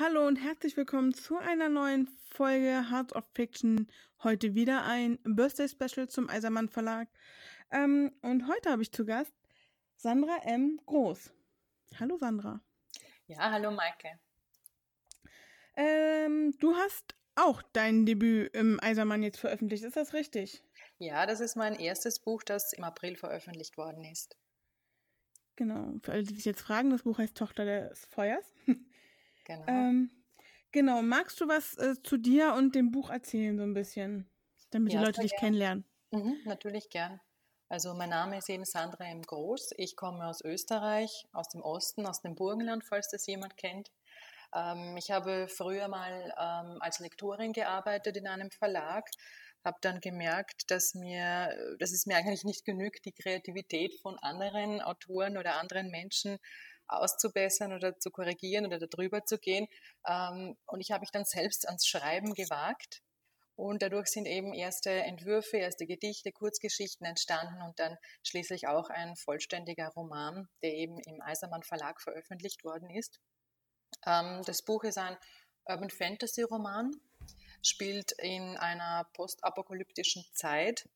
Hallo und herzlich willkommen zu einer neuen Folge Heart of Fiction. Heute wieder ein Birthday Special zum Eisermann Verlag. Ähm, und heute habe ich zu Gast Sandra M. Groß. Hallo Sandra. Ja, hallo Maike. Ähm, du hast auch dein Debüt im Eisermann jetzt veröffentlicht, ist das richtig? Ja, das ist mein erstes Buch, das im April veröffentlicht worden ist. Genau, für alle, die sich jetzt fragen, das Buch heißt Tochter des Feuers. Genau. Ähm, genau, magst du was äh, zu dir und dem Buch erzählen, so ein bisschen, damit Ja, die Leute dich gern. kennenlernen? Mhm, natürlich gern. Also mein Name ist eben Sandra M. Groß. Ich komme aus Österreich, aus dem Osten, aus dem Burgenland, falls das jemand kennt. Ähm, ich habe früher mal ähm, als Lektorin gearbeitet in einem Verlag, habe dann gemerkt, dass mir, dass es mir eigentlich nicht genügt, die Kreativität von anderen Autoren oder anderen Menschen auszubessern oder zu korrigieren oder darüber zu gehen. Ähm, und ich habe mich dann selbst ans Schreiben gewagt. Und dadurch sind eben erste Entwürfe, erste Gedichte, Kurzgeschichten entstanden und dann schließlich auch ein vollständiger Roman, der eben im Eisermann Verlag veröffentlicht worden ist. Ähm, das Buch ist ein Urban Fantasy Roman, spielt in einer postapokalyptischen Zeit,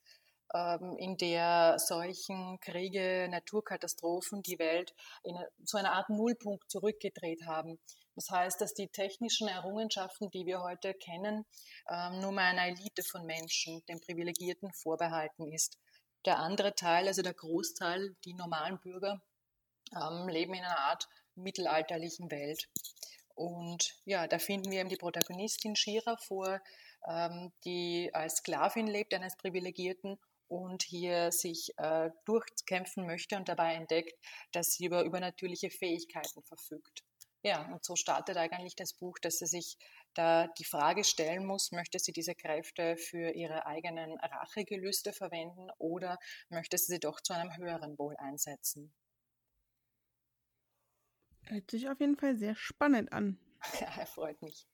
in der Seuchen, Kriege, Naturkatastrophen die Welt in zu einer Art Nullpunkt zurückgedreht haben. Das heißt, dass die technischen Errungenschaften, die wir heute kennen, ähm, nur mal einer Elite von Menschen, den Privilegierten, vorbehalten ist. Der andere Teil, also der Großteil, die normalen Bürger, ähm, leben in einer Art mittelalterlichen Welt. Und ja, da finden wir eben die Protagonistin Shira vor, ähm, die als Sklavin lebt, eines Privilegierten und hier sich äh, durchkämpfen möchte und dabei entdeckt, dass sie über übernatürliche Fähigkeiten verfügt. Ja, und so startet eigentlich das Buch, dass sie sich da die Frage stellen muss, möchte sie diese Kräfte für ihre eigenen Rachegelüste verwenden oder möchte sie sie doch zu einem höheren Wohl einsetzen? Hört sich auf jeden Fall sehr spannend an. Ja, freut mich.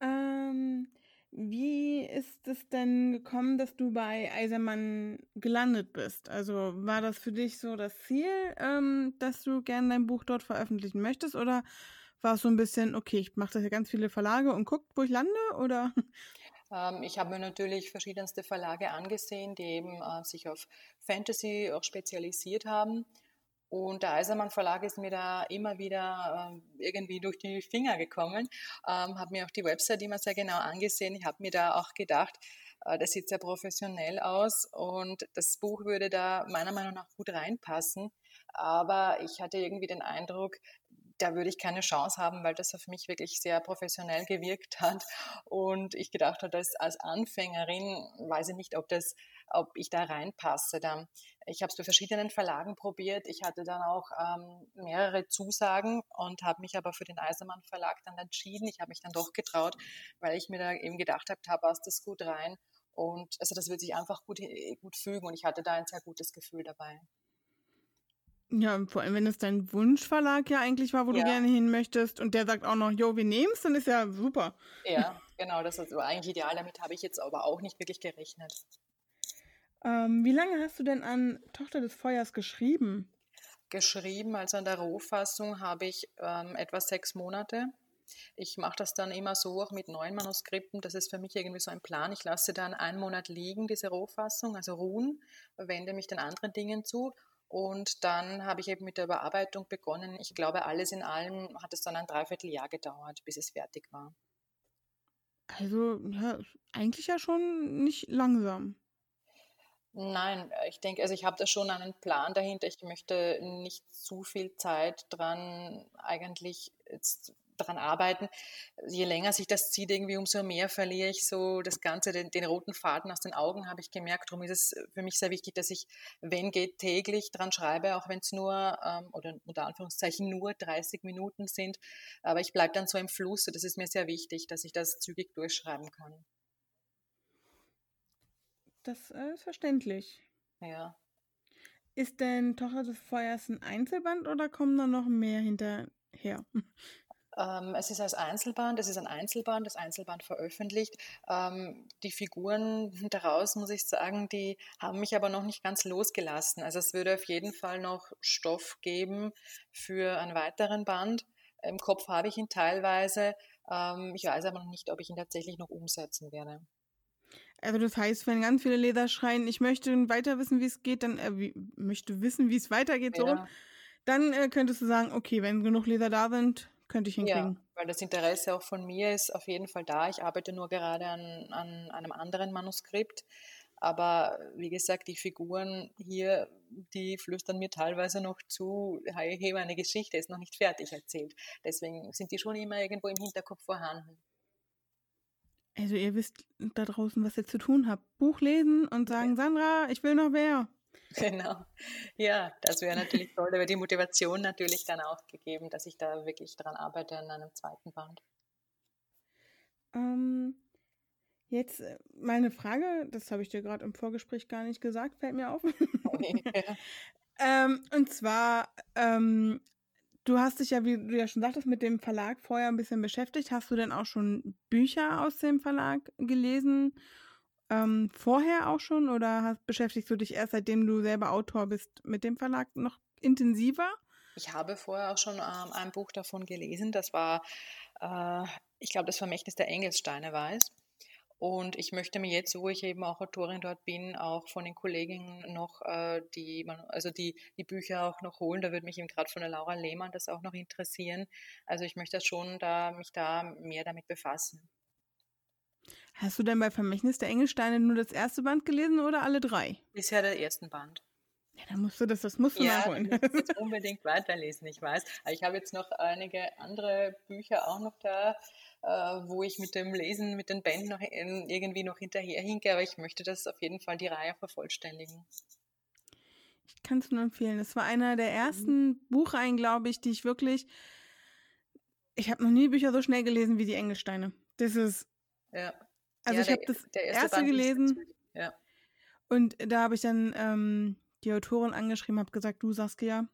Ähm, wie ist es denn gekommen, dass du bei Eisermann gelandet bist? Also war das für dich so das Ziel, ähm, dass du gerne dein Buch dort veröffentlichen möchtest? Oder war es so ein bisschen, okay, ich mache das ja ganz viele Verlage und guckt, wo ich lande? Oder? Ähm, ich habe mir natürlich verschiedenste Verlage angesehen, die eben äh, sich auf Fantasy auch spezialisiert haben. Und der Eisermann Verlag ist mir da immer wieder äh, irgendwie durch die Finger gekommen, ähm, habe mir auch die Website immer sehr genau angesehen. Ich habe mir da auch gedacht, äh, das sieht sehr professionell aus und das Buch würde da meiner Meinung nach gut reinpassen. Aber ich hatte irgendwie den Eindruck, da würde ich keine Chance haben, weil das auf mich wirklich sehr professionell gewirkt hat. Und ich gedacht habe, dass als Anfängerin weiß ich nicht, ob das, ob ich da reinpasse. Dann, ich habe es bei verschiedenen Verlagen probiert. Ich hatte dann auch ähm, mehrere Zusagen und habe mich aber für den Eisermann Verlag dann entschieden. Ich habe mich dann doch getraut, weil ich mir da eben gedacht habe, da passt das gut rein. Und also das wird sich einfach gut, gut fügen und ich hatte da ein sehr gutes Gefühl dabei. Ja, und vor allem, wenn es dein Wunschverlag ja eigentlich war, wo Ja. du gerne hin möchtest und der sagt auch noch, jo, wir nehmen's, dann ist ja super. Ja, genau, das ist eigentlich ideal. Damit habe ich jetzt aber auch nicht wirklich gerechnet. Ähm, wie lange hast du denn an Tochter des Feuers geschrieben? Geschrieben, also an der Rohfassung habe ich ähm, etwa sechs Monate. Ich mache das dann immer so auch mit neuen Manuskripten. Das ist für mich irgendwie so ein Plan. Ich lasse dann einen Monat liegen, diese Rohfassung, also ruhen, wende mich den anderen Dingen zu. Und dann habe ich eben mit der Überarbeitung begonnen. Ich glaube, alles in allem hat es dann ein Dreivierteljahr gedauert, bis es fertig war. Also, ja, eigentlich ja schon nicht langsam. Nein, ich denke, also ich habe da schon einen Plan dahinter. Ich möchte nicht zu viel Zeit dran eigentlich jetzt dran arbeiten. Je länger sich das zieht, irgendwie umso mehr verliere ich so das Ganze, den, den roten Faden aus den Augen, habe ich gemerkt. Darum ist es für mich sehr wichtig, dass ich, wenn geht, täglich dran schreibe, auch wenn es nur, ähm, oder unter Anführungszeichen nur 30 Minuten sind. Aber ich bleibe dann so im Fluss. Das ist mir sehr wichtig, dass ich das zügig durchschreiben kann. Das äh, ist verständlich. Ja. Ist denn Tochter des Feuers ein Einzelband oder kommen da noch mehr hinterher? Ähm, es ist als Einzelband, es ist ein Einzelband, das Einzelband veröffentlicht. Ähm, die Figuren daraus, muss ich sagen, die haben mich aber noch nicht ganz losgelassen. Also es würde auf jeden Fall noch Stoff geben für einen weiteren Band. Im Kopf habe ich ihn teilweise. Ähm, ich weiß aber noch nicht, ob ich ihn tatsächlich noch umsetzen werde. Also das heißt, wenn ganz viele Leser schreien, ich möchte weiter wissen, wie es geht, dann äh, wie, möchte wissen, wie es weitergeht, ja. so, dann äh, könntest du sagen, okay, wenn genug Leser da sind, könnte ich hinkriegen. Ja, weil das Interesse auch von mir ist auf jeden Fall da. Ich arbeite nur gerade an, an einem anderen Manuskript. Aber wie gesagt, die Figuren hier, die flüstern mir teilweise noch zu, hey, meine Geschichte ist noch nicht fertig erzählt. Deswegen sind die schon immer irgendwo im Hinterkopf vorhanden. Also ihr wisst da draußen, was ihr zu tun habt. Buch lesen und sagen, Sandra, ich will noch mehr. Genau. Ja, das wäre natürlich toll. Da wäre die Motivation natürlich dann auch gegeben, dass ich da wirklich dran arbeite an einem zweiten Band. Ähm, jetzt äh, meine Frage, das habe ich dir gerade im Vorgespräch gar nicht gesagt, fällt mir auf. Okay. ähm, und zwar, ähm, du hast dich ja, wie du ja schon sagtest, mit dem Verlag vorher ein bisschen beschäftigt. Hast du denn auch schon Bücher aus dem Verlag gelesen? Ähm, vorher auch schon oder hast, beschäftigst du dich erst, seitdem du selber Autor bist, mit dem Verlag noch intensiver? Ich habe vorher auch schon ähm, ein Buch davon gelesen. Das war, äh, ich glaube, das Vermächtnis der Engelssteine war es. Und ich möchte mir jetzt, wo ich eben auch Autorin dort bin, auch von den Kollegen noch äh, die, also die, die Bücher auch noch holen. Da würde mich eben gerade von der Laura Lehmann das auch noch interessieren. Also ich möchte schon da, mich da mehr damit befassen. Hast du denn bei Vermächtnis der Engelsteine nur das erste Band gelesen oder alle drei? Bisher der ersten Band. Ja, dann musst du das, das musst du ja, nachholen. Ich muss jetzt unbedingt weiterlesen, ich weiß. Aber ich habe jetzt noch einige andere Bücher auch noch da, äh, wo ich mit dem Lesen, mit den Bänden noch irgendwie noch hinterherhinke, aber ich möchte das auf jeden Fall die Reihe vervollständigen. Ich kann es nur empfehlen. Es war einer der ersten mhm. Buchreihen, glaube ich, die ich wirklich. Ich habe noch nie Bücher so schnell gelesen wie die Engelsteine. Das ist. Ja. Also ja, ich habe das erste, erste gelesen. Ja. Und da habe ich dann ähm, die Autorin angeschrieben, habe gesagt, du Saskia,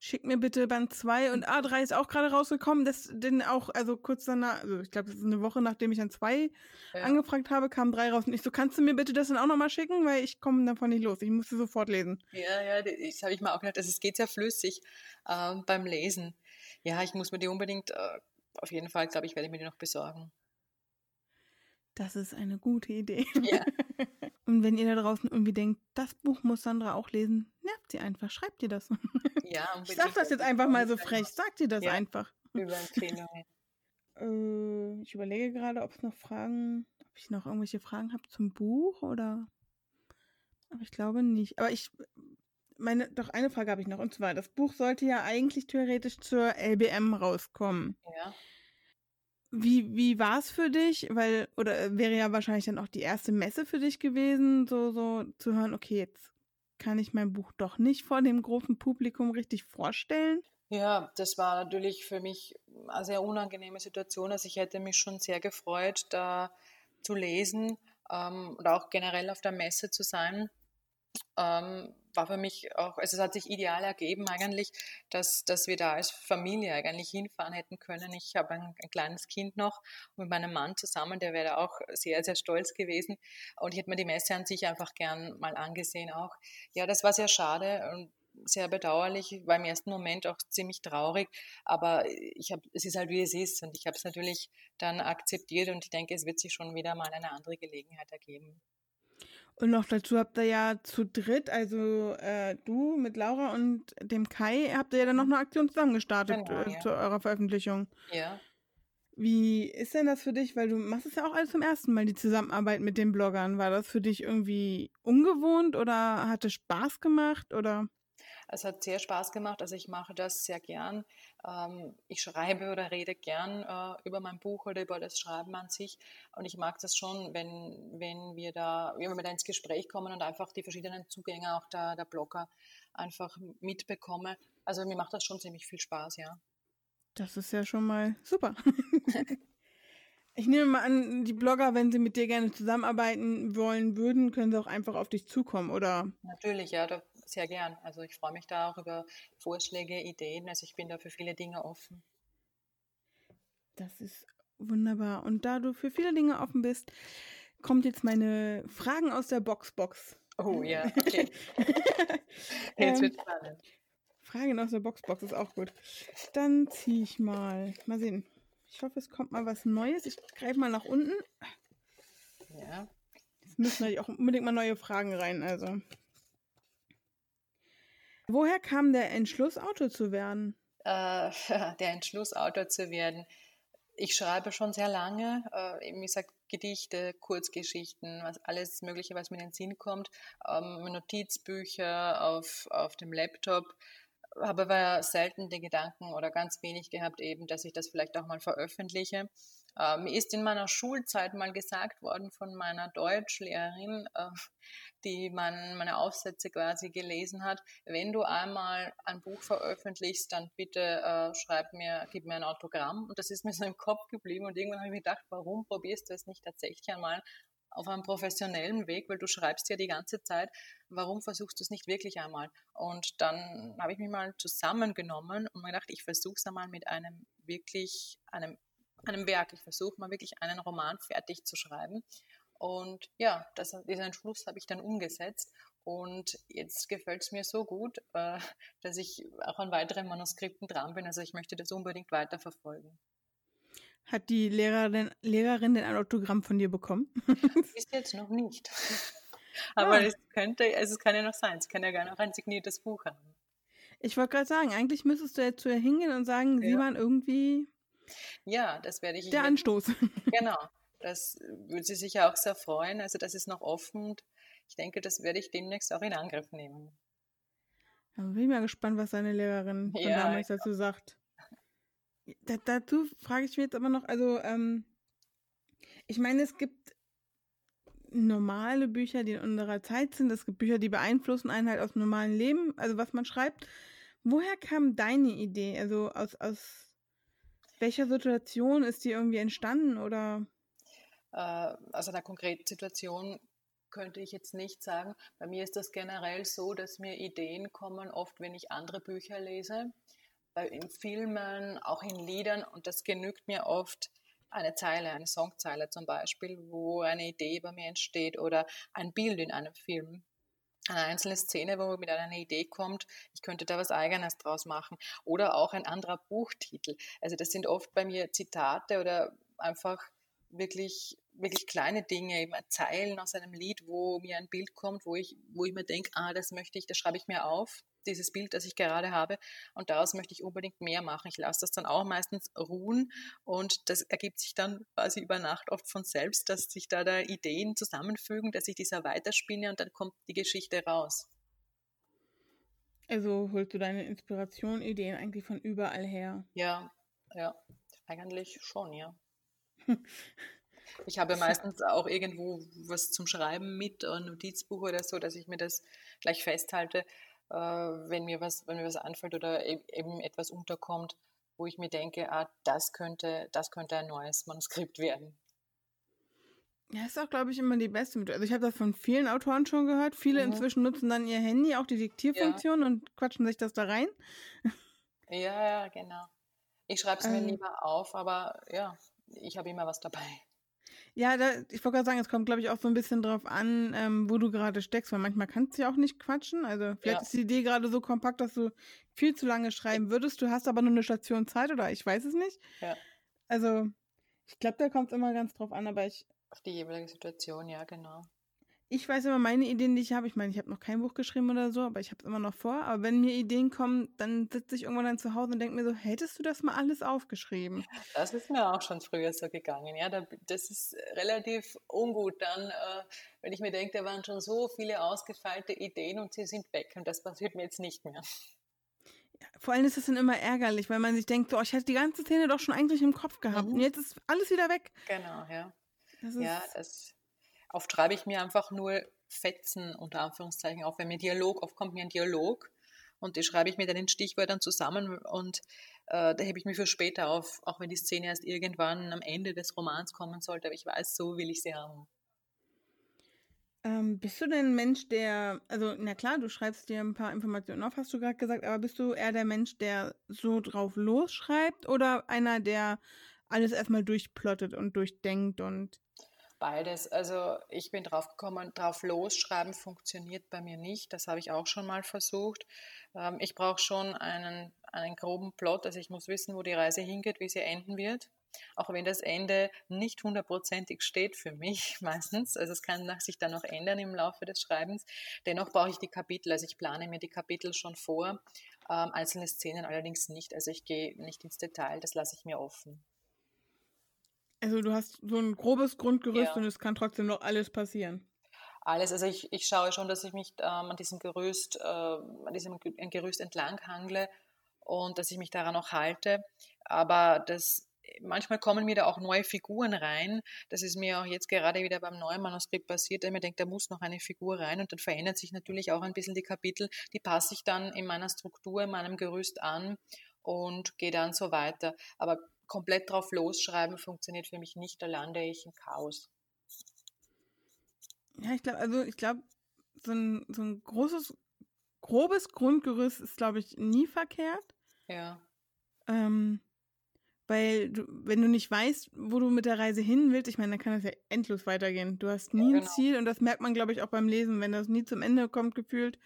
schick mir bitte Band 2 und A3 ist auch gerade rausgekommen. Das denn auch, also kurz danach, also ich glaube, das ist eine Woche, nachdem ich dann 2 ja. angefragt habe, kam 3 raus. Und ich so, kannst du mir bitte das dann auch nochmal schicken? Weil ich komme davon nicht los. Ich musste sofort lesen. Ja, ja, das habe ich mal auch gedacht. Es geht sehr flüssig äh, beim Lesen. Ja, ich muss mir die unbedingt, äh, auf jeden Fall, glaube ich, werde ich mir die noch besorgen. Das ist eine gute Idee. Ja. Und wenn ihr da draußen irgendwie denkt, das Buch muss Sandra auch lesen, nervt sie einfach, schreibt ihr das. Ja. Ich sag das jetzt einfach mal so frech, sagt ihr das ja, einfach. Über Empfehlungen. äh, ich überlege gerade, ob es noch Fragen, ob ich noch irgendwelche Fragen habe zum Buch oder. Aber ich glaube nicht. Aber ich meine, doch eine Frage habe ich noch. Und zwar, das Buch sollte ja eigentlich theoretisch zur LBM rauskommen. Ja. Wie, wie war es für dich? Weil, oder äh, wäre ja wahrscheinlich dann auch die erste Messe für dich gewesen, so, so zu hören, okay, jetzt kann ich mein Buch doch nicht vor dem großen Publikum richtig vorstellen. Ja, das war natürlich für mich eine sehr unangenehme Situation. Also ich hätte mich schon sehr gefreut, da zu lesen ähm, oder auch generell auf der Messe zu sein. Ähm, war für mich auch, also es hat sich ideal ergeben eigentlich, dass, dass wir da als Familie eigentlich hinfahren hätten können. Ich habe ein, ein kleines Kind noch mit meinem Mann zusammen, der wäre auch sehr, sehr stolz gewesen. Und ich hätte mir die Messe an sich einfach gern mal angesehen auch. Ja, das war sehr schade und sehr bedauerlich, war im ersten Moment auch ziemlich traurig, aber ich habe, es ist halt wie es ist und ich habe es natürlich dann akzeptiert und ich denke, es wird sich schon wieder mal eine andere Gelegenheit ergeben. Und noch dazu habt ihr ja zu dritt, also äh, du mit Laura und dem Kai, habt ihr ja dann noch eine Aktion zusammen gestartet genau, äh, ja. zu eurer Veröffentlichung. Ja. Wie ist denn das für dich? Weil du machst es ja auch alles zum ersten Mal, die Zusammenarbeit mit den Bloggern. War das für dich irgendwie ungewohnt oder hat es Spaß gemacht oder? Es hat sehr Spaß gemacht. Also ich mache das sehr gern. Ähm, ich schreibe oder rede gern äh, über mein Buch oder über das Schreiben an sich. Und ich mag das schon, wenn, wenn wir da, wenn wir da ins Gespräch kommen und einfach die verschiedenen Zugänge auch der, der Blogger einfach mitbekomme. Also mir macht das schon ziemlich viel Spaß, ja. Das ist ja schon mal super. Ich nehme mal an, die Blogger, wenn sie mit dir gerne zusammenarbeiten wollen würden, können sie auch einfach auf dich zukommen, oder? Natürlich, ja, sehr gern. Also ich freue mich da auch über Vorschläge, Ideen. Also ich bin da für viele Dinge offen. Das ist wunderbar. Und da du für viele Dinge offen bist, kommt jetzt meine Fragen aus der Boxbox. Oh ja, okay. jetzt wird spannend. Fragen aus der Boxbox ist auch gut. Dann ziehe ich mal. Mal sehen. Ich hoffe, es kommt mal was Neues. Ich greife mal nach unten. Ja. Es müssen natürlich auch unbedingt mal neue Fragen rein. Also. Woher kam der Entschluss, Autor zu werden? Äh, der Entschluss, Autor zu werden. Ich schreibe schon sehr lange, äh, wie gesagt, Gedichte, Kurzgeschichten, was alles Mögliche, was mir in den Sinn kommt, ähm, Notizbücher auf, auf dem Laptop habe aber selten den Gedanken oder ganz wenig gehabt, eben, dass ich das vielleicht auch mal veröffentliche. Äh, mir ist in meiner Schulzeit mal gesagt worden von meiner Deutschlehrerin, äh, die man, meine Aufsätze quasi gelesen hat, wenn du einmal ein Buch veröffentlichst, dann bitte äh, schreib mir, gib mir ein Autogramm. Und das ist mir so im Kopf geblieben und irgendwann habe ich mir gedacht, warum probierst du es nicht tatsächlich einmal auf einem professionellen Weg, weil du schreibst ja die ganze Zeit, warum versuchst du es nicht wirklich einmal? Und dann habe ich mich mal zusammengenommen und mir gedacht, ich versuche es einmal mit einem wirklich, einem, einem Werk. Ich versuche mal wirklich einen Roman fertig zu schreiben. Und ja, das, diesen Entschluss habe ich dann umgesetzt. Und jetzt gefällt es mir so gut, äh, dass ich auch an weiteren Manuskripten dran bin. Also ich möchte das unbedingt weiterverfolgen. Hat die Lehrerin, Lehrerin denn ein Autogramm von dir bekommen? Bis jetzt noch nicht. Aber ah. es könnte, also es kann ja noch sein, es kann ja gerne auch ein signiertes Buch haben. Ich wollte gerade sagen, eigentlich müsstest du jetzt zu ihr hingehen und sagen, ja. sie waren irgendwie. Ja, das werde ich. Der Anstoß. Genau. Das würde sie sicher auch sehr freuen. Also das ist noch offen. Ich denke, das werde ich demnächst auch in Angriff nehmen. Da bin ich mal gespannt, was deine Lehrerin von ja, damals dazu sagt. Da, dazu frage ich mich jetzt aber noch, also, ähm, ich meine, es gibt normale Bücher, die in unserer Zeit sind. Es gibt Bücher, die beeinflussen einen halt aus dem normalen Leben, also was man schreibt. Woher kam deine Idee? Also aus, aus welcher Situation ist die irgendwie entstanden oder? Äh, aus einer konkreten Situation könnte ich jetzt nicht sagen. Bei mir ist das generell so, dass mir Ideen kommen, oft wenn ich andere Bücher lese in Filmen, auch in Liedern und das genügt mir oft eine Zeile, eine Songzeile zum Beispiel, wo eine Idee bei mir entsteht oder ein Bild in einem Film. Eine einzelne Szene, wo mit einer Idee kommt, ich könnte da was Eigenes draus machen. Oder auch ein anderer Buchtitel. Also das sind oft bei mir Zitate oder einfach wirklich, wirklich kleine Dinge, eben Zeilen aus einem Lied, wo mir ein Bild kommt, wo ich, wo ich mir denke, ah, das möchte ich, das schreibe ich mir auf dieses Bild, das ich gerade habe. Und daraus möchte ich unbedingt mehr machen. Ich lasse das dann auch meistens ruhen und das ergibt sich dann quasi über Nacht oft von selbst, dass sich da, da Ideen zusammenfügen, dass ich dieser weiterspinne und dann kommt die Geschichte raus. Also holst du deine Inspiration, Ideen eigentlich von überall her? Ja, ja, eigentlich schon, ja. Ich habe meistens auch irgendwo was zum Schreiben mit, ein Notizbuch oder so, dass ich mir das gleich festhalte äh, wenn, mir was, wenn mir was anfällt oder e-, eben etwas unterkommt, wo ich mir denke, ah, das könnte, das könnte ein neues Manuskript werden. Ja, ist auch, glaube ich, immer die beste Methode. Also ich habe das von vielen Autoren schon gehört. Viele mhm. inzwischen nutzen dann ihr Handy, auch die Diktierfunktion ja. und quatschen sich das da rein. Ja, ja, genau. Ich schreibe es mir ähm, lieber auf, aber ja, ich habe immer was dabei. Ja, da, ich wollte gerade sagen, es kommt, glaube ich, auch so ein bisschen drauf an, ähm, wo du gerade steckst, weil manchmal kannst du ja auch nicht quatschen. Also vielleicht ja. ist die Idee gerade so kompakt, dass du viel zu lange schreiben würdest. Du hast aber nur eine Station Zeit oder ich weiß es nicht. Ja. Also ich glaube, da kommt es immer ganz drauf an, aber ich. Auf die jeweilige Situation, ja, genau ich weiß immer meine Ideen, die ich habe. Ich meine, ich habe noch kein Buch geschrieben oder so, aber ich habe es immer noch vor. Aber wenn mir Ideen kommen, dann sitze ich irgendwann dann zu Hause und denke mir so, hättest du das mal alles aufgeschrieben? Das ist mir auch schon früher so gegangen. Ja, das ist relativ ungut dann, äh, wenn ich mir denke, da waren schon so viele ausgefeilte Ideen und sie sind weg und das passiert mir jetzt nicht mehr. Vor allem ist es dann immer ärgerlich, weil man sich denkt, so, ich hatte die ganze Szene doch schon eigentlich im Kopf gehabt mhm. und jetzt ist alles wieder weg. Genau, ja. Das ja, das Oft schreibe ich mir einfach nur Fetzen unter Anführungszeichen auf. Wenn mir Dialog, oft kommt mir ein Dialog und die schreibe ich mir dann in Stichwörtern zusammen und äh, da hebe ich mir für später auf, auch wenn die Szene erst irgendwann am Ende des Romans kommen sollte, aber ich weiß, so will ich sie haben. Ähm, bist du denn ein Mensch, der, also na klar, du schreibst dir ein paar Informationen auf, hast du gerade gesagt, aber bist du eher der Mensch, der so drauf losschreibt oder einer, der alles erstmal durchplottet und durchdenkt und Beides. Also ich bin drauf gekommen, drauf losschreiben funktioniert bei mir nicht. Das habe ich auch schon mal versucht. Ähm, ich brauche schon einen, einen groben Plot. Also ich muss wissen, wo die Reise hingeht, wie sie enden wird. Auch wenn das Ende nicht hundertprozentig steht für mich meistens. Also es kann sich dann noch ändern im Laufe des Schreibens. Dennoch brauche ich die Kapitel. Also ich plane mir die Kapitel schon vor. Ähm, einzelne Szenen allerdings nicht. Also ich gehe nicht ins Detail. Das lasse ich mir offen. Also du hast so ein grobes Grundgerüst ja. und es kann trotzdem noch alles passieren. Alles, also ich, ich schaue schon, dass ich mich ähm, an diesem Gerüst, äh, an diesem Gerüst entlang hangle und dass ich mich daran auch halte. Aber das manchmal kommen mir da auch neue Figuren rein. Das ist mir auch jetzt gerade wieder beim neuen Manuskript passiert, da ich mir denke, da muss noch eine Figur rein und dann verändert sich natürlich auch ein bisschen die Kapitel. Die passe ich dann in meiner Struktur, in meinem Gerüst an und gehe dann so weiter. Aber komplett drauf losschreiben funktioniert für mich nicht, da lande ich im Chaos. Ja, ich glaube, also ich glaube, so ein, so ein großes, grobes Grundgerüst ist, glaube ich, nie verkehrt. Ja. Ähm, weil du, wenn du nicht weißt, wo du mit der Reise hin willst, ich meine, dann kann das ja endlos weitergehen. Du hast nie ja, genau. ein Ziel und das merkt man, glaube ich, auch beim Lesen, wenn das nie zum Ende kommt, gefühlt.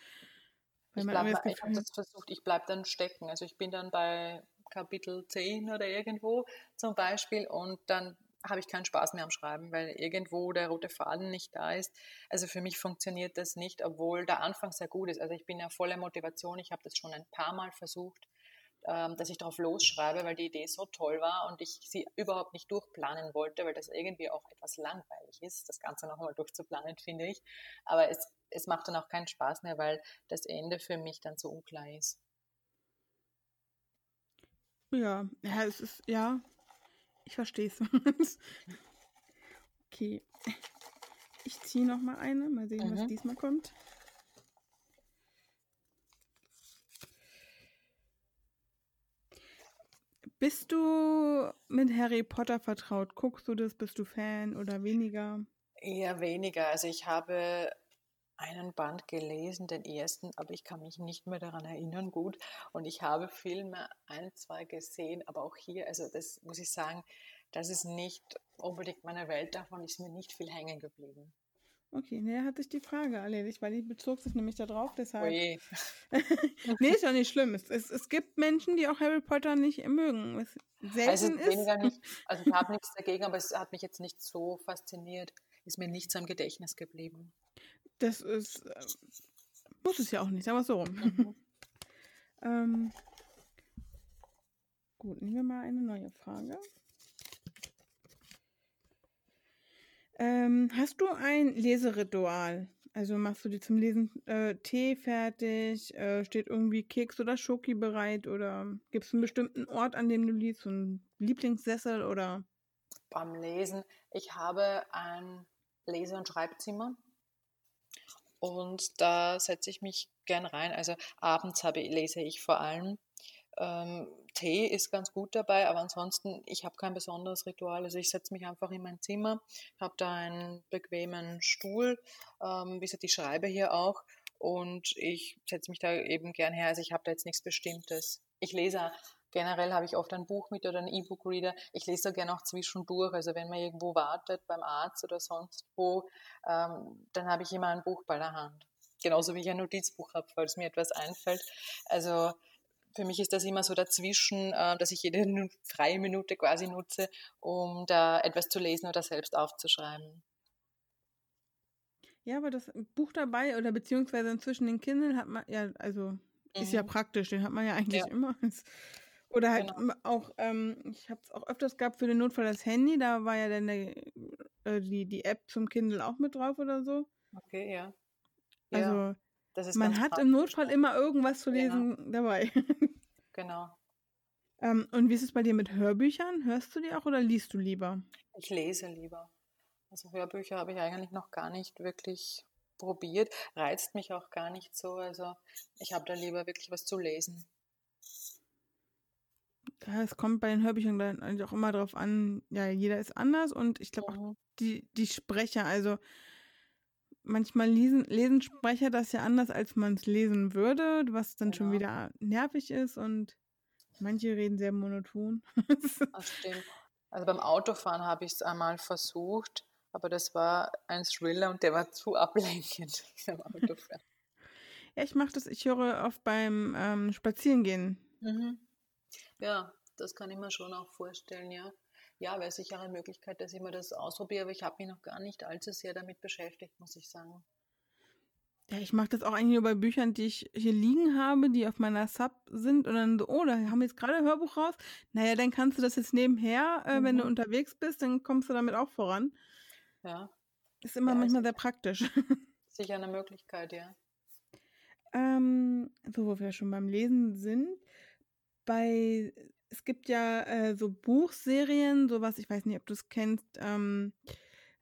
ich, bleib, ich habe das versucht, ich bleibe dann stecken. Also ich bin dann bei Kapitel 10 oder irgendwo zum Beispiel und dann habe ich keinen Spaß mehr am Schreiben, weil irgendwo der rote Faden nicht da ist. Also für mich funktioniert das nicht, obwohl der Anfang sehr gut ist. Also ich bin ja voller Motivation. Ich habe das schon ein paar Mal versucht, ähm, dass ich darauf losschreibe, weil die Idee so toll war und ich sie überhaupt nicht durchplanen wollte, weil das irgendwie auch etwas langweilig ist, das Ganze nochmal durchzuplanen, finde ich. Aber es, es macht dann auch keinen Spaß mehr, weil das Ende für mich dann so unklar ist. Ja, ja, es ist, ja, ich verstehe es. okay. Ich ziehe noch mal eine, mal sehen, mhm. was diesmal kommt. Bist du mit Harry Potter vertraut? Guckst du das? Bist du Fan oder weniger? Eher weniger. Also ich habe einen Band gelesen, den ersten, aber ich kann mich nicht mehr daran erinnern gut. Und ich habe Filme ein, zwei gesehen, aber auch hier, also das muss ich sagen, das ist nicht unbedingt meine Welt, davon ist mir nicht viel hängen geblieben. Okay, ne, hat sich die Frage erledigt, weil die bezog sich nämlich darauf, deshalb. Oje. nee, ist ja nicht schlimm. Es, es, es, gibt Menschen, die auch Harry Potter nicht mögen. Es selten also ist. Weniger nicht, also ich habe nichts dagegen, aber es hat mich jetzt nicht so fasziniert. Ist mir nichts am Gedächtnis geblieben. Das ist, äh, muss es ja auch nicht, sagen wir so rum. Mhm. ähm, gut, nehmen wir mal eine neue Frage. Ähm, hast du ein Leseritual? Also machst du dir zum Lesen äh, Tee fertig? Äh, steht irgendwie Keks oder Schoki bereit? Oder gibt es einen bestimmten Ort, an dem du liest? So einen Lieblingssessel oder? Beim Lesen. Ich habe ein Lese- und Schreibzimmer. Und da setze ich mich gern rein. Also abends habe, lese ich vor allem. Ähm, Tee ist ganz gut dabei, aber ansonsten, ich habe kein besonderes Ritual. Also ich setze mich einfach in mein Zimmer, habe da einen bequemen Stuhl, ähm, wie gesagt, ich schreibe hier auch und ich setze mich da eben gern her. Also ich habe da jetzt nichts Bestimmtes. Ich lese Generell habe ich oft ein Buch mit oder einen E-Book-Reader. Ich lese da gerne auch zwischendurch. Also wenn man irgendwo wartet, beim Arzt oder sonst wo, ähm, dann habe ich immer ein Buch bei der Hand. Genauso wie ich ein Notizbuch habe, falls mir etwas einfällt. Also für mich ist das immer so dazwischen, äh, dass ich jede freie Minute quasi nutze, um da etwas zu lesen oder selbst aufzuschreiben. Ja, aber das Buch dabei oder beziehungsweise inzwischen den Kindle hat man ja, also ist mhm. ja praktisch, den hat man ja eigentlich ja. immer. Oder halt genau. auch, ähm, ich habe es auch öfters gehabt für den Notfall das Handy, da war ja dann der, äh, die, die App zum Kindle auch mit drauf oder so. Okay, ja. Also ja, man hat im Notfall immer irgendwas zu genau. lesen genau. dabei. genau. Ähm, und wie ist es bei dir mit Hörbüchern? Hörst du die auch oder liest du lieber? Ich lese lieber. Also Hörbücher habe ich eigentlich noch gar nicht wirklich probiert, reizt mich auch gar nicht so. Also ich habe da lieber wirklich was zu lesen. Es kommt bei den Hörbüchern dann auch immer darauf an, ja, jeder ist anders und ich glaube auch die, die Sprecher, also manchmal lesen, lesen Sprecher das ja anders, als man es lesen würde, was dann genau. schon wieder nervig ist und manche reden sehr monoton. das stimmt. Also beim Autofahren habe ich es einmal versucht, Aber das war ein Thriller und der war zu ablenkend Ja, ich mache das, ich höre oft beim ähm, Spazierengehen. Mhm. Ja, das kann ich mir schon auch vorstellen, ja. Ja, wäre sicher eine Möglichkeit, dass ich mir das ausprobiere, aber ich habe mich noch gar nicht allzu sehr damit beschäftigt, muss ich sagen. Ja, ich mache das auch eigentlich nur bei Büchern, die ich hier liegen habe, die auf meiner Sub sind und dann so, oh, da haben wir jetzt gerade ein Hörbuch raus. Naja, dann kannst du das jetzt nebenher, äh, mhm. wenn du mhm. unterwegs bist, dann kommst du damit auch voran. Ja. Ist immer ja, manchmal sehr praktisch. Sicher eine Möglichkeit, ja. Ähm, so, wo wir schon beim Lesen sind. Bei, es gibt ja äh, so Buchserien, sowas, ich weiß nicht, ob du es kennst. Ähm,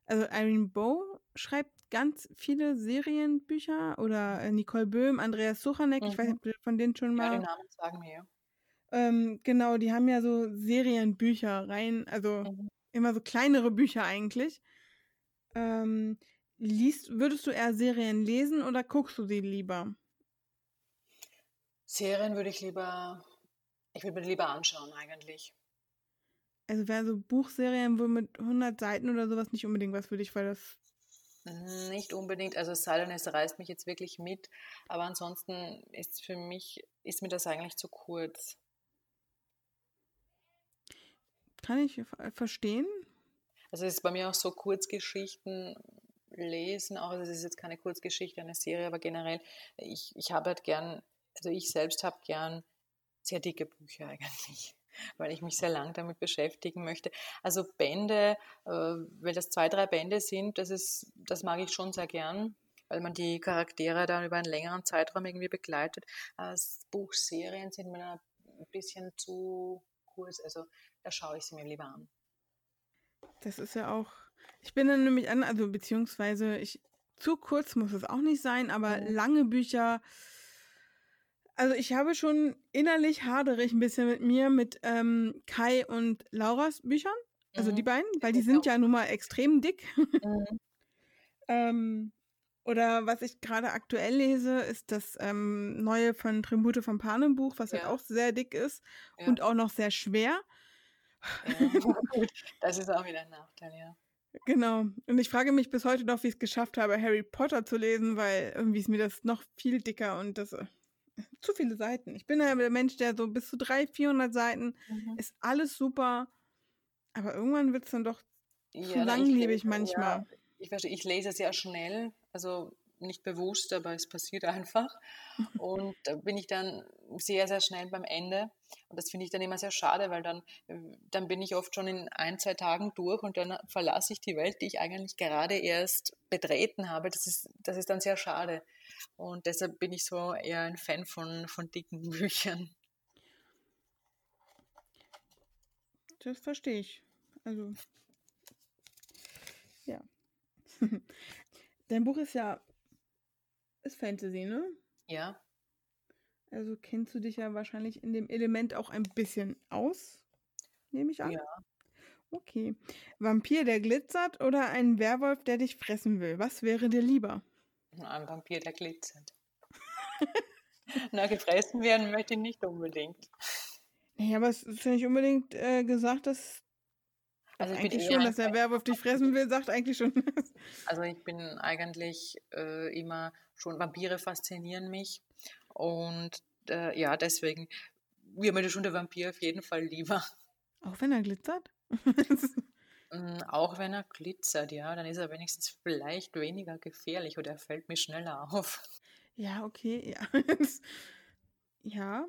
also Irene Bow schreibt ganz viele Serienbücher oder äh, Nicole Böhm, Andreas Suchanek, mhm. ich weiß nicht, ob du von denen schon mal. Ja, die Namen sagen mir. Ähm, genau, die haben ja so Serienbücher rein, also mhm. immer so kleinere Bücher eigentlich. Ähm, liest, würdest du eher Serien lesen oder guckst du sie lieber? Serien würde ich lieber, ich würde mir lieber anschauen eigentlich. Also wäre so Buchserien wohl mit 100 Seiten oder sowas nicht unbedingt was für dich, weil das nicht unbedingt, also es reißt mich jetzt wirklich mit, aber ansonsten ist für mich, ist mir das eigentlich zu kurz. Kann ich verstehen. Also es ist bei mir auch so Kurzgeschichten lesen, auch also es ist jetzt keine Kurzgeschichte, eine Serie, aber generell, ich, ich habe halt gern, also ich selbst habe gern sehr dicke Bücher eigentlich weil ich mich sehr lang damit beschäftigen möchte. Also Bände, äh, weil das zwei, drei Bände sind, das ist, das mag ich schon sehr gern, weil man die Charaktere dann über einen längeren Zeitraum irgendwie begleitet. Als Buchserien sind mir ein bisschen zu kurz, also da schaue ich sie mir lieber an. Das ist ja auch, ich bin dann nämlich an, also beziehungsweise ich, zu kurz muss es auch nicht sein, aber mhm. lange Bücher, also ich habe schon innerlich hadere ich ein bisschen mit mir, mit ähm, Kai und Lauras Büchern. Also mhm. die beiden, weil die sind ja nun mal extrem dick. Mhm. ähm, oder was ich gerade aktuell lese, ist das ähm, neue von Tribute von Panem Buch, was halt ja. halt auch sehr dick ist ja. und auch noch sehr schwer. Ja, das ist auch wieder ein Nachteil, ja. Genau. Und ich frage mich bis heute noch, wie ich es geschafft habe, Harry Potter zu lesen, weil irgendwie ist mir das noch viel dicker und das äh, zu viele Seiten. Ich bin ja der Mensch, der so bis zu 300, 400 Seiten mhm. ist alles super. Aber irgendwann wird es dann doch ja, zu langlebig manchmal. Ja, ich, verstehe, ich lese sehr schnell, also nicht bewusst, aber es passiert einfach. Und da bin ich dann sehr, sehr schnell beim Ende. Und das finde ich dann immer sehr schade, weil dann, dann bin ich oft schon in ein, zwei Tagen durch und dann verlasse ich die Welt, die ich eigentlich gerade erst betreten habe. Das ist, das ist dann sehr schade. Und deshalb bin ich so eher ein Fan von, von dicken Büchern. Das verstehe ich. Also, ja. Dein Buch ist ja, ist Fantasy, ne? Ja. Also kennst du dich ja wahrscheinlich in dem Element auch ein bisschen aus, nehme ich an. Ja. Okay. Vampir, der glitzert oder ein Werwolf, der dich fressen will? Was wäre dir lieber? Ein Vampir, der glitzert. Na, gefressen werden möchte ich nicht unbedingt. Nee, aber es ist ja nicht unbedingt äh, gesagt, dass. Also ich eigentlich schon, dass der Werwolf dich fressen will, sagt eigentlich schon. also ich bin eigentlich äh, immer schon, Vampire faszinieren mich. Und äh, ja, deswegen wird mir schon der Vampir auf jeden Fall lieber. Auch wenn er glitzert? Hm, auch wenn er glitzert, ja, dann ist er wenigstens vielleicht weniger gefährlich oder er fällt mir schneller auf. Ja, okay, ja. ja.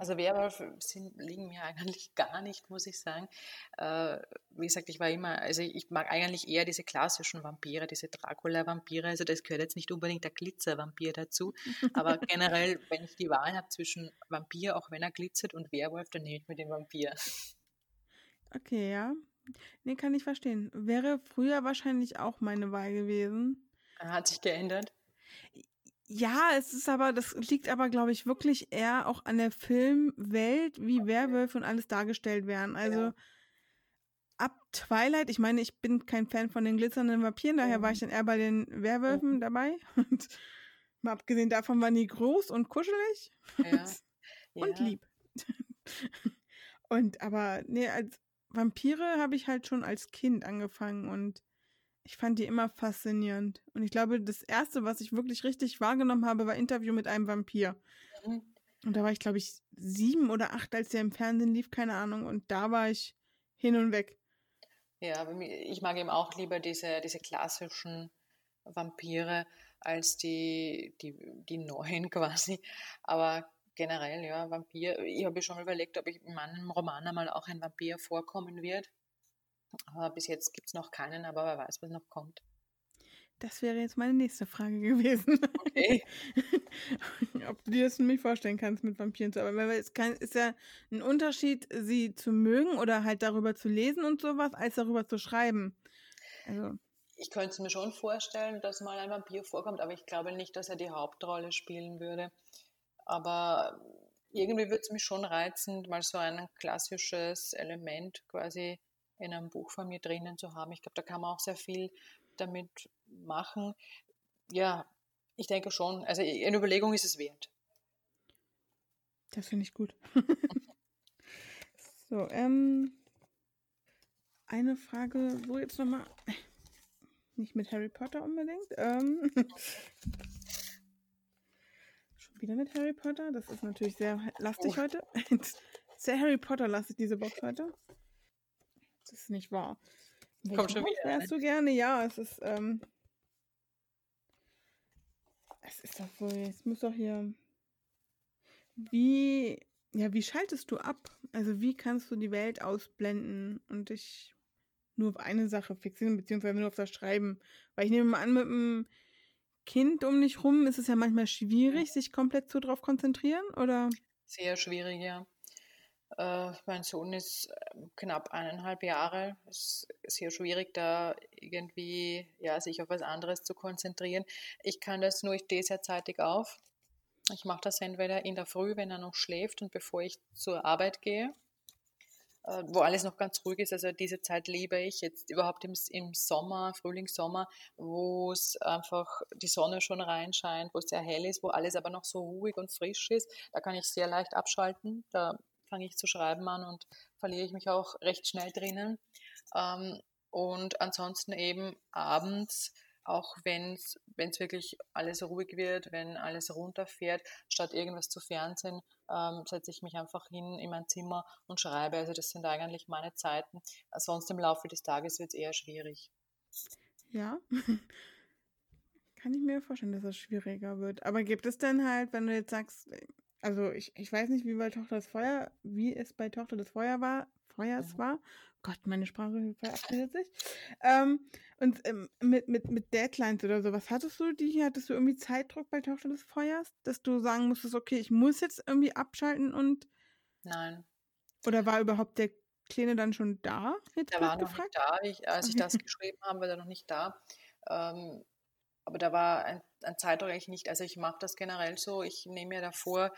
Also Werwölfe sind, liegen mir eigentlich gar nicht, muss ich sagen. Äh, wie gesagt, ich war immer, also ich mag eigentlich eher diese klassischen Vampire, diese Dracula-Vampire. Also das gehört jetzt nicht unbedingt der Glitzer-Vampir dazu. Aber generell, wenn ich die Wahl habe zwischen Vampir, auch wenn er glitzert, und Werwolf, dann nehme ich mir den Vampir. Okay, ja. Nee, kann ich verstehen. Wäre früher wahrscheinlich auch meine Wahl gewesen. Hat sich geändert? Ja, es ist aber, das liegt aber, glaube ich, wirklich eher auch an der Filmwelt, wie okay. Werwölfe und alles dargestellt werden. Also ja. ab Twilight, ich meine, ich bin kein Fan von den glitzernden Vampiren, daher mhm. war ich dann eher bei den Werwölfen mhm. dabei. Und mal abgesehen davon waren die groß und kuschelig ja. und ja. lieb. und aber, nee, als Vampire habe ich halt schon als Kind angefangen und ich fand die immer faszinierend. Und ich glaube, das erste, was ich wirklich richtig wahrgenommen habe, war Interview mit einem Vampir. Mhm. Und da war ich, glaube ich, sieben oder acht, als der im Fernsehen lief, keine Ahnung. Und da war ich hin und weg. Ja, ich mag eben auch lieber diese, diese klassischen Vampire als die, die, die neuen quasi. Aber generell, ja, Vampir. Ich habe schon überlegt, ob ich in meinem Roman einmal auch ein Vampir vorkommen wird. Aber bis jetzt gibt es noch keinen, aber wer weiß, was noch kommt. Das wäre jetzt meine nächste Frage gewesen. Okay. Ob du dir das mich vorstellen kannst, mit Vampiren zu arbeiten. Weil es kann, ist ja ein Unterschied, sie zu mögen oder halt darüber zu lesen und sowas, als darüber zu schreiben. Also. Ich könnte es mir schon vorstellen, dass mal ein Vampir vorkommt, aber ich glaube nicht, dass er die Hauptrolle spielen würde. Aber irgendwie würde es mich schon reizen, mal so ein klassisches Element quasi in einem Buch von mir drinnen zu haben. Ich glaube, da kann man auch sehr viel damit machen. Ja, ich denke schon. Also eine Überlegung ist es wert. Das finde ich gut. so, ähm, eine Frage, wo jetzt nochmal, nicht mit Harry Potter unbedingt. Ähm, schon wieder mit Harry Potter. Das ist natürlich sehr lastig oh. heute. sehr Harry Potter lastig diese Box heute. Das ist nicht wahr. Komm schon wieder. Wärst du gerne? Ja, es ist, ähm, es ist doch wohl, es muss doch hier, wie, ja, wie schaltest du ab? Also wie kannst du die Welt ausblenden und dich nur auf eine Sache fixieren, beziehungsweise nur auf das Schreiben? Weil ich nehme mal an, mit einem Kind um dich rum ist es ja manchmal schwierig, sich komplett so drauf konzentrieren, oder? Sehr schwierig, ja. Äh, mein Sohn ist ähm, knapp eineinhalb Jahre. Es ist sehr schwierig, da irgendwie ja, sich auf was anderes zu konzentrieren. Ich kann das nur, ich stehe sehr zeitig auf. Ich mache das entweder in der Früh, wenn er noch schläft und bevor ich zur Arbeit gehe, äh, wo alles noch ganz ruhig ist. Also diese Zeit liebe ich jetzt überhaupt im, im Sommer, Frühling, Sommer, wo es einfach die Sonne schon reinscheint, wo es sehr hell ist, wo alles aber noch so ruhig und frisch ist. Da kann ich sehr leicht abschalten. Da fange ich zu schreiben an und verliere ich mich auch recht schnell drinnen. Ähm, und ansonsten eben abends, auch wenn es wirklich alles ruhig wird, wenn alles runterfährt, statt irgendwas zu fernsehen, ähm, setze ich mich einfach hin in mein Zimmer und schreibe. Also das sind eigentlich meine Zeiten. Sonst im Laufe des Tages wird es eher schwierig. Ja. Kann ich mir vorstellen, dass es schwieriger wird. Aber gibt es denn halt, wenn du jetzt sagst, also ich, ich weiß nicht, wie bei Tochter des Feuer, wie es bei Tochter des Feuer war, Feuers mhm. war. Gott, meine Sprache verabschiedet sich. Ähm, und ähm, mit, mit, mit Deadlines oder so, was hattest du die? Hattest du irgendwie Zeitdruck bei Tochter des Feuers, dass du sagen musstest, okay, ich muss jetzt irgendwie abschalten und. Nein. Oder war überhaupt der Kleine dann schon da? Der war noch gefragt? nicht da. Ich, als ich das geschrieben habe, war er noch nicht da. Ähm, aber da war ein, ein eigentlich nicht. Also ich mache das generell so. Ich nehme mir davor,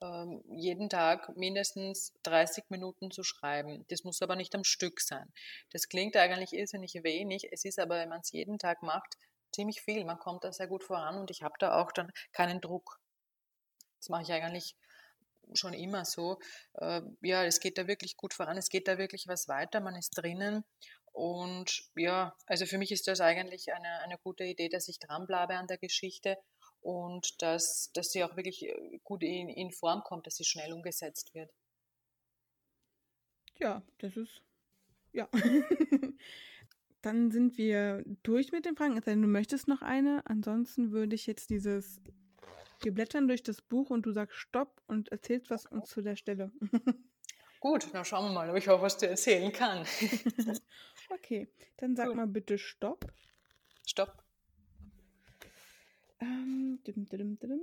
ähm, jeden Tag mindestens 30 Minuten zu schreiben. Das muss aber nicht am Stück sein. Das klingt eigentlich irrsinnig wenig. Es ist aber, wenn man es jeden Tag macht, ziemlich viel. Man kommt da sehr gut voran und ich habe da auch dann keinen Druck. Das mache ich eigentlich schon immer so. Äh, ja, es geht da wirklich gut voran. Es geht da wirklich was weiter. Man ist drinnen und ja, also für mich ist das eigentlich eine, eine gute Idee, dass ich dranbleibe an der Geschichte und dass, dass sie auch wirklich äh, gut in, in Form kommt, dass sie schnell umgesetzt wird. Ja, das ist. Ja. Dann sind wir durch mit den Fragen. Denn, du möchtest noch eine. Ansonsten würde ich jetzt dieses. Wir blättern durch das Buch und du sagst Stopp und erzählst was uns zu der Stelle. Gut, dann schauen wir mal, ob ich auch was zu erzählen kann. Okay, dann sag Gut. mal bitte Stopp. Stopp. Ähm, dim, dim, dim,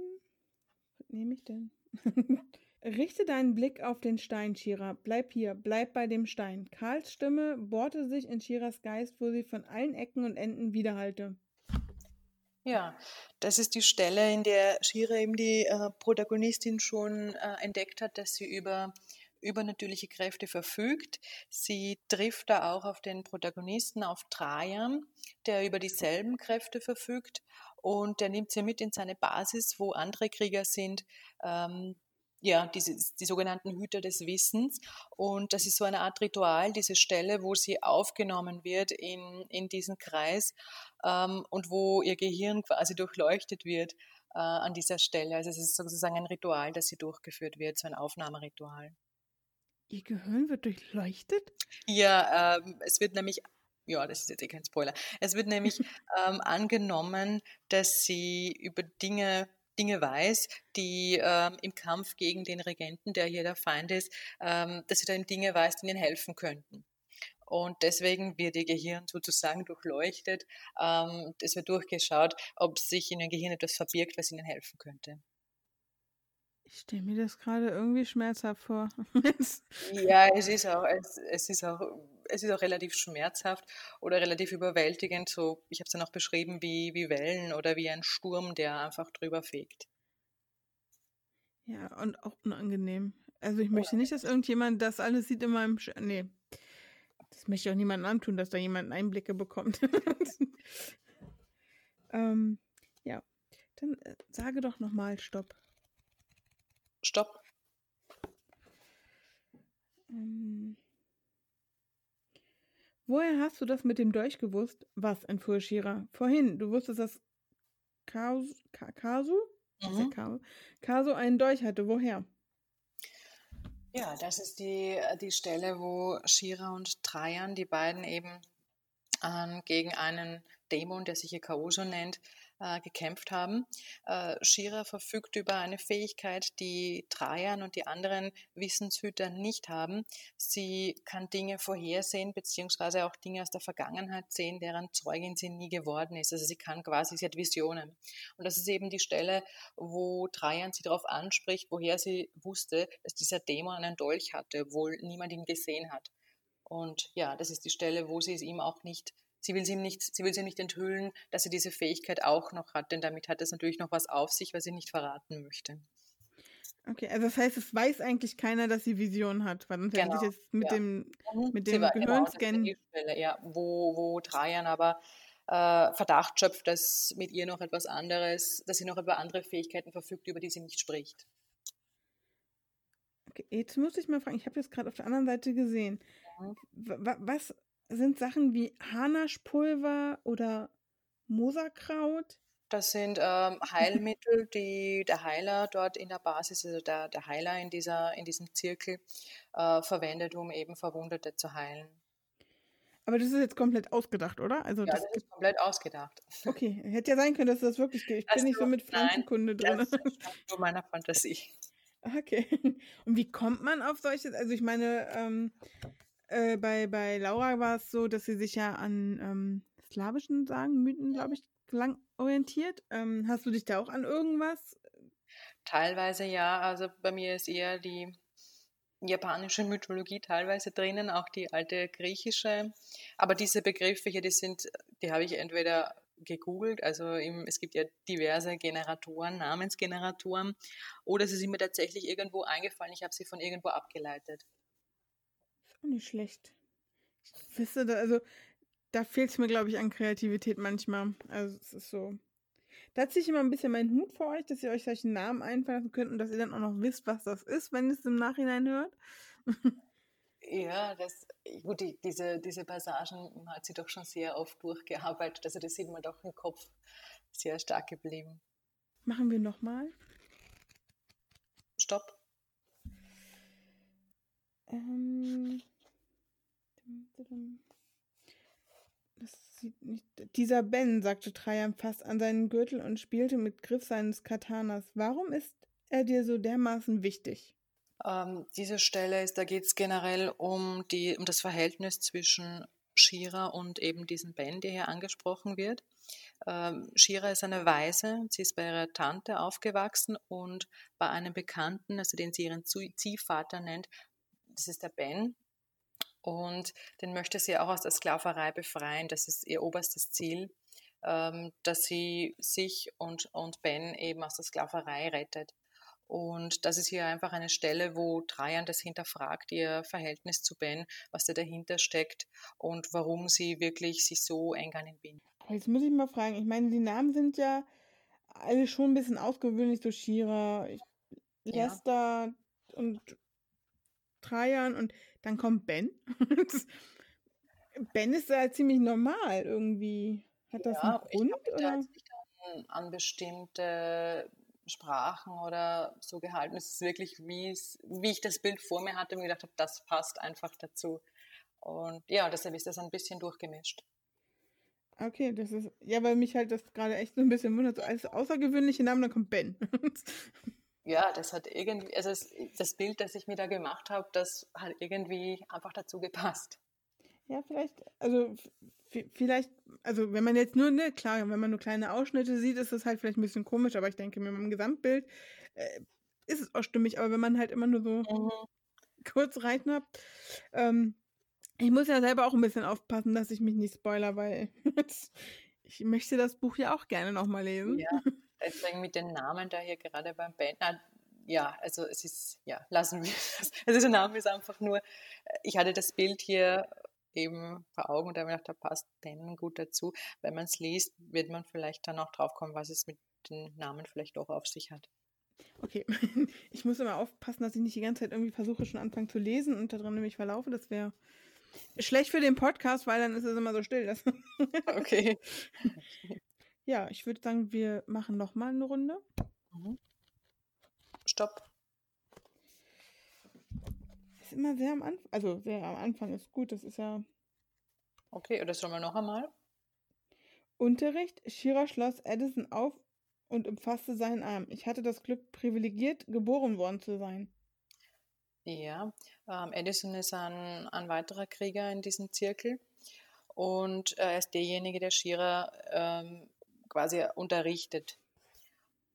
Was nehme ich denn? Richte deinen Blick auf den Stein, Shira. Bleib hier, bleib bei dem Stein. Karls Stimme bohrte sich in Shiras Geist, wo sie von allen Ecken und Enden widerhallte. Ja, das ist die Stelle, in der Shira eben die äh, Protagonistin schon äh, entdeckt hat, dass sie über übernatürliche Kräfte verfügt. Sie trifft da auch auf den Protagonisten, auf Trajan, der über dieselben Kräfte verfügt und der nimmt sie mit in seine Basis, wo andere Krieger sind, ähm, ja, diese, die sogenannten Hüter des Wissens. Und das ist so eine Art Ritual, diese Stelle, wo sie aufgenommen wird in, in diesen Kreis ähm, und wo ihr Gehirn quasi durchleuchtet wird äh, an dieser Stelle. Also es ist sozusagen ein Ritual, das sie durchgeführt wird, so ein Aufnahmeritual. Ihr Gehirn wird durchleuchtet? Ja, ähm, es wird nämlich ja, das ist jetzt eh kein Spoiler. Es wird nämlich ähm, angenommen, dass sie über Dinge Dinge weiß, die ähm, im Kampf gegen den Regenten, der hier der Feind ist, ähm, dass sie dann Dinge weiß, die ihnen helfen könnten. Und deswegen wird ihr Gehirn sozusagen durchleuchtet. Ähm, es wird durchgeschaut, ob sich in ihrem Gehirn etwas verbirgt, was ihnen helfen könnte. Ich stelle mir das gerade irgendwie schmerzhaft vor. ja, es ist auch, es, es, ist auch, es ist auch relativ schmerzhaft oder relativ überwältigend. So, ich habe es dann auch beschrieben wie, wie Wellen oder wie ein Sturm, der einfach drüber fegt. Ja, und auch unangenehm. Also ich möchte nicht, dass irgendjemand das alles sieht in meinem Sch Nee. Das möchte ich auch niemandem antun, dass da jemand Einblicke bekommt. ähm, ja. Dann äh, sage doch nochmal Stopp. Stopp. Ähm, woher hast du das mit dem Dolch gewusst? Was, entfuhr Shira. Vorhin, du wusstest, dass Kasu, Kasu? Mhm. Kasu einen Dolch hatte. Woher? Ja, das ist die, die Stelle, wo Shira und Trajan, die beiden eben ähm, gegen einen Dämon, der sich Ikaoso nennt, äh, gekämpft haben. Äh, Shira verfügt über eine Fähigkeit, die Trajan und die anderen Wissenshüter nicht haben. Sie kann Dinge vorhersehen, beziehungsweise auch Dinge aus der Vergangenheit sehen, deren Zeugin sie nie geworden ist. Also sie kann quasi, sie hat Visionen. Und das ist eben die Stelle, wo Trajan sie darauf anspricht, woher sie wusste, dass dieser Dämon einen Dolch hatte, obwohl niemand ihn gesehen hat. Und ja, das ist die Stelle, wo sie es ihm auch nicht sie will sie ihm nicht, sie will sie nicht enthüllen, dass sie diese Fähigkeit auch noch hat, denn damit hat es natürlich noch was auf sich, was sie nicht verraten möchte. Okay, also das heißt, es weiß eigentlich keiner, dass sie Visionen hat, weil sonst genau, hätte ich jetzt mit ja. dem, mhm, mit dem Gehirnscan. Genau, Stelle, ja, wo, wo Trajan aber äh, Verdacht schöpft, dass mit ihr noch etwas anderes, dass sie noch über andere Fähigkeiten verfügt, über die sie nicht spricht. Okay, jetzt muss ich mal fragen, ich habe das gerade auf der anderen Seite gesehen. Mhm. Was, sind Sachen wie Hanaschpulver oder Moserkraut. Das sind ähm, Heilmittel, die der Heiler dort in der Basis, also der, der Heiler in, dieser, in diesem Zirkel, äh, verwendet, um eben Verwundete zu heilen. Aber das ist jetzt komplett ausgedacht, oder? Also ja, das, das ist komplett ausgedacht. Okay, hätte ja sein können, dass das wirklich geht. Ich das bin nicht so mit Pflanzenkunde drin. Das ist nur meiner Fantasie. Okay. Und wie kommt man auf solches? Also ich meine, ähm, äh, bei, bei Laura war es so, dass sie sich ja an ähm, slawischen Sagen, Mythen, glaube ich, lang orientiert. Ähm, hast du dich da auch an irgendwas? Teilweise ja. Also bei mir ist eher die japanische Mythologie teilweise drinnen, auch die alte griechische. Aber diese Begriffe hier, die sind, die habe ich entweder gegoogelt, also im, es gibt ja diverse Generatoren, Namensgeneratoren, oder sie sind mir tatsächlich irgendwo eingefallen, ich habe sie von irgendwo abgeleitet nicht schlecht. Ich wisse, da, also da fehlt es mir, glaube ich, an Kreativität manchmal. Also es ist so. Da ziehe ich immer ein bisschen meinen Hut vor euch, dass ihr euch solche Namen einfallen könnt und dass ihr dann auch noch wisst, was das ist, wenn ihr es im Nachhinein hört. Ja, das, gut, die, diese, diese Passagen hat sie doch schon sehr oft durchgearbeitet. Also das sieht man doch im Kopf sehr stark geblieben. Machen wir nochmal. Stopp. Ähm, dieser Ben, sagte Trajan fast an seinen Gürtel und spielte mit Griff seines Katanas. Warum ist er dir so dermaßen wichtig? Ähm, diese Stelle ist, da geht es generell um, die, um das Verhältnis zwischen Shira und eben diesem Ben, der hier angesprochen wird. Ähm, Shira ist eine Waise, sie ist bei ihrer Tante aufgewachsen und bei einem Bekannten, also den sie ihren Ziehvater nennt, das ist der Ben, und den möchte sie auch aus der Sklaverei befreien. Das ist ihr oberstes Ziel, ähm, dass sie sich und, und Ben eben aus der Sklaverei rettet. Und das ist hier einfach eine Stelle, wo Trajan das hinterfragt, ihr Verhältnis zu Ben, was da dahinter steckt und warum sie wirklich sich so eng an ihn bindet. Jetzt muss ich mal fragen, ich meine, die Namen sind ja alle schon ein bisschen ausgewöhnlich, so Shira, Lester ja. und Trajan und dann kommt Ben. ben ist ja ziemlich normal irgendwie. Hat das ja, einen Grund? Ich glaube, oder? An, an bestimmte Sprachen oder so gehalten. Es ist wirklich, wie ich das Bild vor mir hatte und gedacht habe, das passt einfach dazu. Und ja, deshalb ist das ein bisschen durchgemischt. Okay, das ist, ja, weil mich halt das gerade echt so ein bisschen wundert, so als außergewöhnliche Namen, dann kommt Ben. ja, das hat irgendwie, also das, Bild, das ich mir da gemacht habe, das hat irgendwie einfach dazu gepasst. Ja, vielleicht, also vielleicht, also wenn man jetzt nur, ne, klar, wenn man nur kleine Ausschnitte sieht, ist das halt vielleicht ein bisschen komisch, aber ich denke, mit meinem Gesamtbild äh, ist es auch stimmig, aber wenn man halt immer nur so mhm. kurz reiten hat, ähm, ich muss ja selber auch ein bisschen aufpassen, dass ich mich nicht spoiler, weil ich möchte das Buch ja auch gerne nochmal lesen. Ja, deswegen mit den Namen da hier gerade beim Band. ja, also es ist, ja, lassen wir das. Also der Name ist einfach nur, ich hatte das Bild hier eben vor Augen und da habe ich gedacht, da passt Ben gut dazu. Wenn man es liest, wird man vielleicht dann auch drauf kommen, was es mit den Namen vielleicht auch auf sich hat. Okay, ich muss immer aufpassen, dass ich nicht die ganze Zeit irgendwie versuche, schon anfangen zu lesen und da drin nämlich verlaufe. Das wäre Schlecht für den Podcast, weil dann ist es immer so still. Okay. ja, ich würde sagen, wir machen noch mal eine Runde. Mhm. Stopp. Ist immer sehr am Anfang, also sehr am Anfang ist gut, das ist ja. Okay, oder sollen wir noch einmal? Unterricht. Shira schloss Edison auf und umfasste seinen Arm. Ich hatte das Glück, privilegiert geboren worden zu sein. Ja, ähm, Edison ist ein, ein weiterer Krieger in diesem Zirkel und äh, er ist derjenige, der Schira ähm, quasi unterrichtet,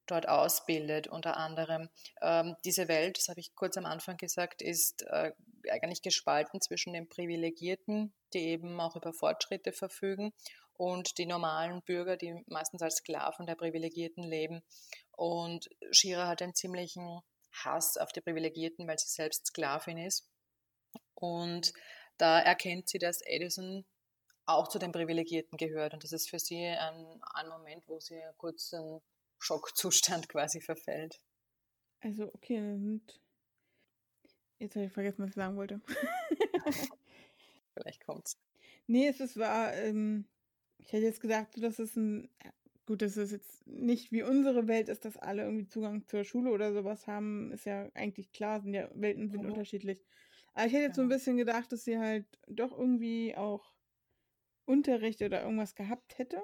dort ausbildet unter anderem. Ähm, diese Welt, das habe ich kurz am Anfang gesagt, ist äh, eigentlich gespalten zwischen den Privilegierten, die eben auch über Fortschritte verfügen, und die normalen Bürger, die meistens als Sklaven der Privilegierten leben. Und Shira hat einen ziemlichen Hass auf die Privilegierten, weil sie selbst Sklavin ist. Und da erkennt sie, dass Edison auch zu den Privilegierten gehört. Und das ist für sie ein, ein Moment, wo sie kurz in Schockzustand quasi verfällt. Also, okay, und jetzt habe ich vergessen, was ich sagen wollte. Vielleicht kommt's. Nee, es ist war, ähm, ich hätte jetzt gesagt, das ist ein Gut, dass es jetzt nicht wie unsere Welt ist, dass alle irgendwie Zugang zur Schule oder sowas haben, ist ja eigentlich klar, sind ja Welten sind mhm. unterschiedlich. Aber ich hätte jetzt ja. so ein bisschen gedacht, dass sie halt doch irgendwie auch Unterricht oder irgendwas gehabt hätte.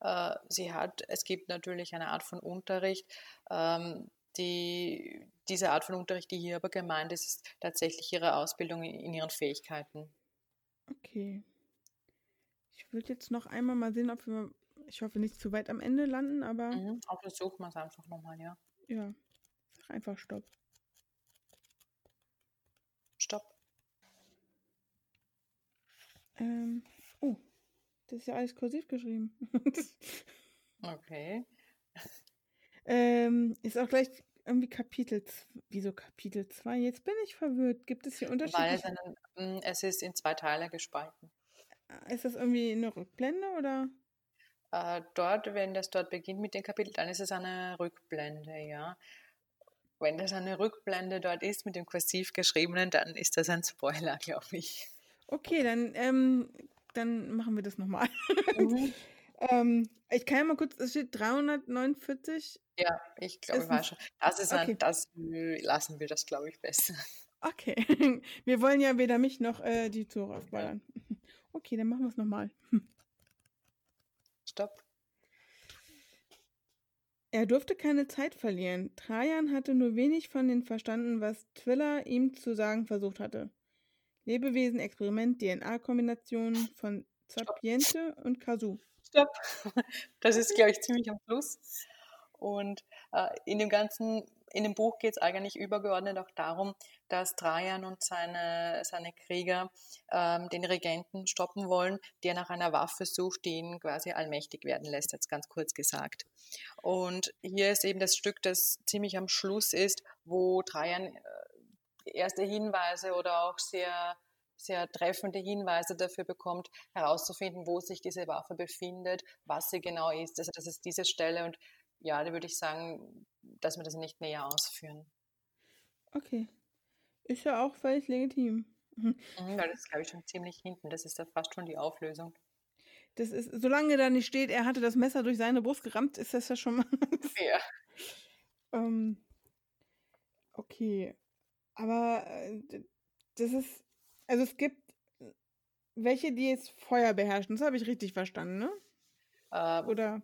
Äh, sie hat, es gibt natürlich eine Art von Unterricht. Ähm, die, diese Art von Unterricht, die hier aber gemeint ist, ist tatsächlich ihre Ausbildung in, in ihren Fähigkeiten. Okay. Ich würde jetzt noch einmal mal sehen, ob wir ich hoffe nicht zu weit am Ende landen, aber. Mhm, auch versuchen wir es einfach nochmal, ja. Ja. Einfach Stopp. Stopp. Ähm, oh, das ist ja alles kursiv geschrieben. okay. Ähm, ist auch gleich irgendwie Kapitel, wieso Kapitel 2? Jetzt bin ich verwirrt. Gibt es hier Unterschiede? Weil es, mm, es ist in zwei Teile gespalten. Ist das irgendwie eine Rückblende oder? Äh, dort, wenn das dort beginnt mit dem Kapitel, dann ist es eine Rückblende, ja. Wenn das eine Rückblende dort ist mit dem kursiv geschriebenen, dann ist das ein Spoiler, glaube ich. Okay, dann, ähm, dann machen wir das nochmal. Mhm. ähm, ich kann ja mal kurz, es steht 349. Ja, ich glaube, weiß schon. Das ist okay. ein, das lassen wir das, glaube ich, besser. Okay. Wir wollen ja weder mich noch äh, die Zuhörer spoilern. Okay, dann machen wir es nochmal. Stopp. Er durfte keine Zeit verlieren. Trajan hatte nur wenig von dem verstanden, was Twiller ihm zu sagen versucht hatte. Lebewesen, Experiment, DNA-Kombination von Sapiente und Kasu. Stopp. Das ist, glaube ich, ziemlich am Schluss. Und äh, in dem ganzen in dem Buch geht es eigentlich übergeordnet auch darum, dass Trajan und seine, seine Krieger ähm, den Regenten stoppen wollen, der nach einer Waffe sucht, die ihn quasi allmächtig werden lässt, jetzt ganz kurz gesagt. Und hier ist eben das Stück, das ziemlich am Schluss ist, wo Trajan äh, erste Hinweise oder auch sehr sehr treffende Hinweise dafür bekommt, herauszufinden, wo sich diese Waffe befindet, was sie genau ist. Also das ist diese Stelle und ja, da würde ich sagen, dass wir das nicht näher ausführen. Okay. Ist ja auch völlig legitim. Mhm, weil das ist, glaube ich, schon ziemlich hinten. Das ist ja fast schon die Auflösung. Das ist, solange da nicht steht, er hatte das Messer durch seine Brust gerammt, ist das ja schon mal. Ja. ähm, okay. Aber äh, das ist. Also es gibt welche, die jetzt Feuer beherrschen. Das habe ich richtig verstanden, ne? Ähm, Oder.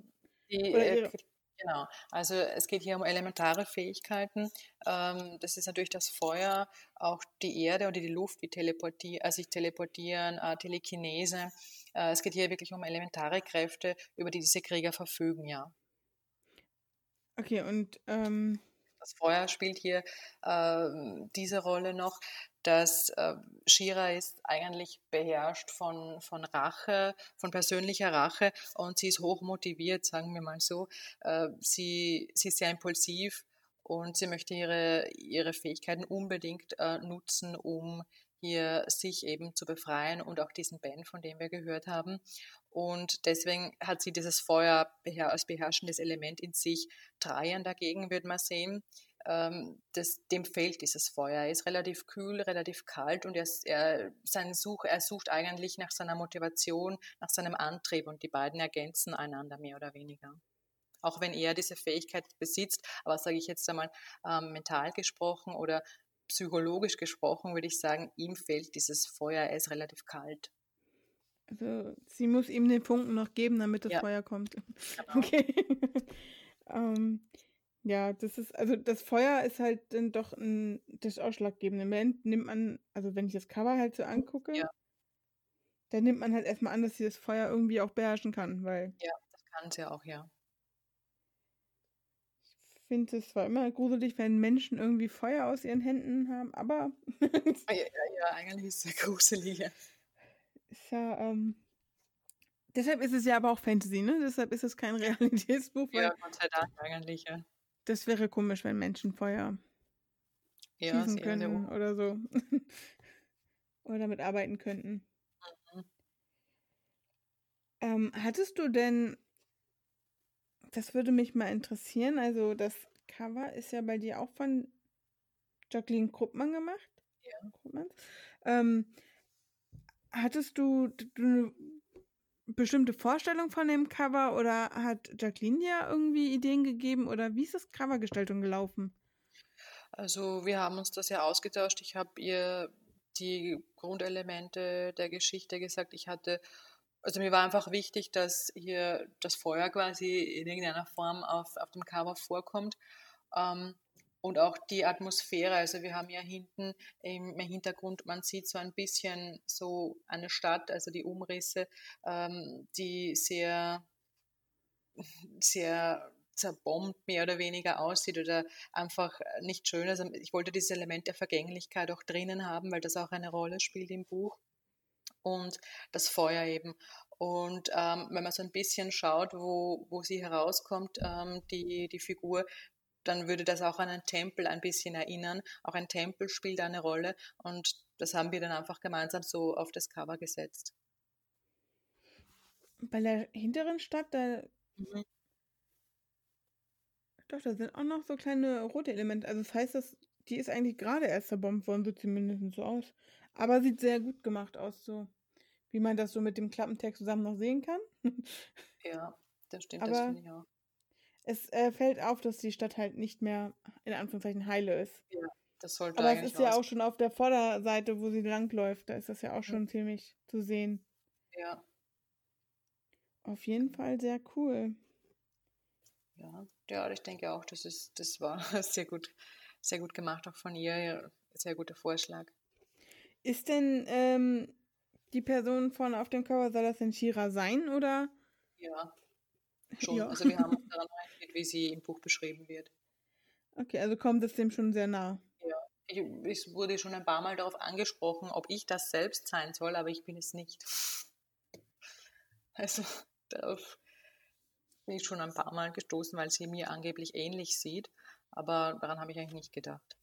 die, oder äh, ihre- genau. Also es geht hier um elementare Fähigkeiten. Ähm, das ist natürlich das Feuer, auch die Erde oder die Luft, wie teleporti äh, sich teleportieren, äh, Telekinese. Äh, es geht hier wirklich um elementare Kräfte, über die diese Krieger verfügen, ja. Okay, und ähm, Das Feuer spielt hier ähm, diese Rolle noch, dass äh, Shira ist eigentlich beherrscht von, von Rache, von persönlicher Rache und sie ist hoch motiviert, sagen wir mal so. Äh, sie, sie ist sehr impulsiv und sie möchte ihre, ihre Fähigkeiten unbedingt äh, nutzen, um hier sich eben zu befreien und auch diesen Ben, von dem wir gehört haben. Und deswegen hat sie dieses Feuer als beherrschendes Element in sich. Trajan dagegen wird man sehen, ähm, das, dem fehlt dieses Feuer. Er ist relativ kühl, relativ kalt und er, er, sein Such, er sucht eigentlich nach seiner Motivation, nach seinem Antrieb und die beiden ergänzen einander mehr oder weniger. Auch wenn er diese Fähigkeit besitzt, aber sage ich jetzt einmal ähm, mental gesprochen oder psychologisch gesprochen, würde ich sagen, ihm fehlt dieses Feuer, er ist relativ kalt. also, sie muss ihm den Funken noch geben, damit das Ja. Feuer kommt. Genau. Okay. ähm, ja, das ist, also das Feuer ist halt dann doch ein, das ausschlaggebende Moment. Nimmt man, also wenn ich das Cover halt so angucke, Ja. dann nimmt man halt erstmal an, dass sie das Feuer irgendwie auch beherrschen kann, weil Das kann sie auch, ja. Ich finde es zwar immer gruselig, wenn Menschen irgendwie Feuer aus ihren Händen haben, aber Ja, ja, eigentlich ist es gruselig. Ja. ist ja, ähm, deshalb ist es ja aber auch Fantasy, ne? Deshalb ist es kein Realitätsbuch, ja, Gott sei Dank eigentlich, ja. das wäre komisch, wenn Menschen Feuer Ja, schießen können oder so. oder damit arbeiten könnten. Mhm. Ähm, hattest du denn, das würde mich mal interessieren, also das Cover ist ja bei dir auch von Jacqueline Kruppmann gemacht? Ja. Ähm, hattest du, du eine bestimmte Vorstellung von dem Cover oder hat Jacqueline dir irgendwie Ideen gegeben oder wie ist das Covergestaltung gelaufen? Also wir haben uns das ja ausgetauscht. Ich habe ihr die Grundelemente der Geschichte gesagt. Ich hatte, also mir war einfach wichtig, dass hier das Feuer quasi in irgendeiner Form auf, auf dem Cover vorkommt. Ähm, und auch die Atmosphäre. Also wir haben ja hinten im Hintergrund, man sieht so ein bisschen so eine Stadt, also die Umrisse, ähm, die sehr, sehr zerbombt mehr oder weniger aussieht oder einfach nicht schön. Also ich wollte dieses Element der Vergänglichkeit auch drinnen haben, weil das auch eine Rolle spielt im Buch. Und das Feuer eben. Und ähm, wenn man so ein bisschen schaut, wo, wo sie herauskommt, ähm, die, die Figur, dann würde das auch an einen Tempel ein bisschen erinnern. Auch ein Tempel spielt eine Rolle und das haben wir dann einfach gemeinsam so auf das Cover gesetzt. Bei der hinteren Stadt, da, Mhm. doch, da sind auch noch so kleine rote Elemente. Also das heißt, dass, die ist eigentlich gerade erst zerbombt worden, sieht zumindest so aus. Aber sieht sehr gut gemacht aus, so wie man das so mit dem Klappentext zusammen noch sehen kann. Ja, das stimmt, das Aber finde ich auch. es äh, fällt auf, dass die Stadt halt nicht mehr in Anführungszeichen heile ist. Das sollte Aber es ist ja auch schon auf der Vorderseite, wo sie langläuft, da ist das ja auch schon ziemlich zu sehen. Ja, Auf jeden Fall sehr cool. ja, ja, ich denke auch, das ist, das war sehr gut, sehr gut gemacht, auch von ihr, ja, sehr guter Vorschlag. Ist denn ähm, die Person vorne auf dem Cover, soll das denn Shira sein oder? Ja, schon. Ja. Also wir haben uns daran orientiert, wie sie im Buch beschrieben wird. Okay, also kommt es dem schon sehr nah. Ich, ich wurde schon ein paar Mal darauf angesprochen, ob ich das selbst sein soll, aber ich bin es nicht. Also darauf bin ich schon ein paar Mal gestoßen, weil sie mir angeblich ähnlich sieht, aber daran habe ich eigentlich nicht gedacht.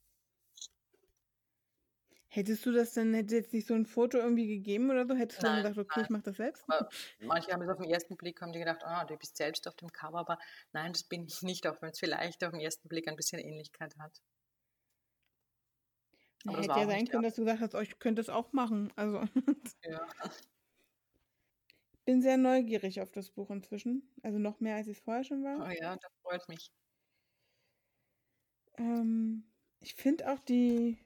Hättest du das denn, hätte jetzt nicht so ein Foto irgendwie gegeben oder so? Hättest du dann Nein, gedacht, okay, nein. ich mache das selbst? Aber manche haben es auf den ersten Blick, haben die gedacht, ah, du bist selbst auf dem Cover, aber nein, das bin ich nicht, auch wenn es vielleicht auf den ersten Blick ein bisschen Ähnlichkeit hat. Aber das hätte ja sein können, dass du gesagt hast, oh, ich könnte es auch machen. Also, Ja. bin sehr neugierig auf das Buch inzwischen. Also noch mehr, als ich es vorher schon war. Oh ja, das freut mich. Ähm, ich finde auch die.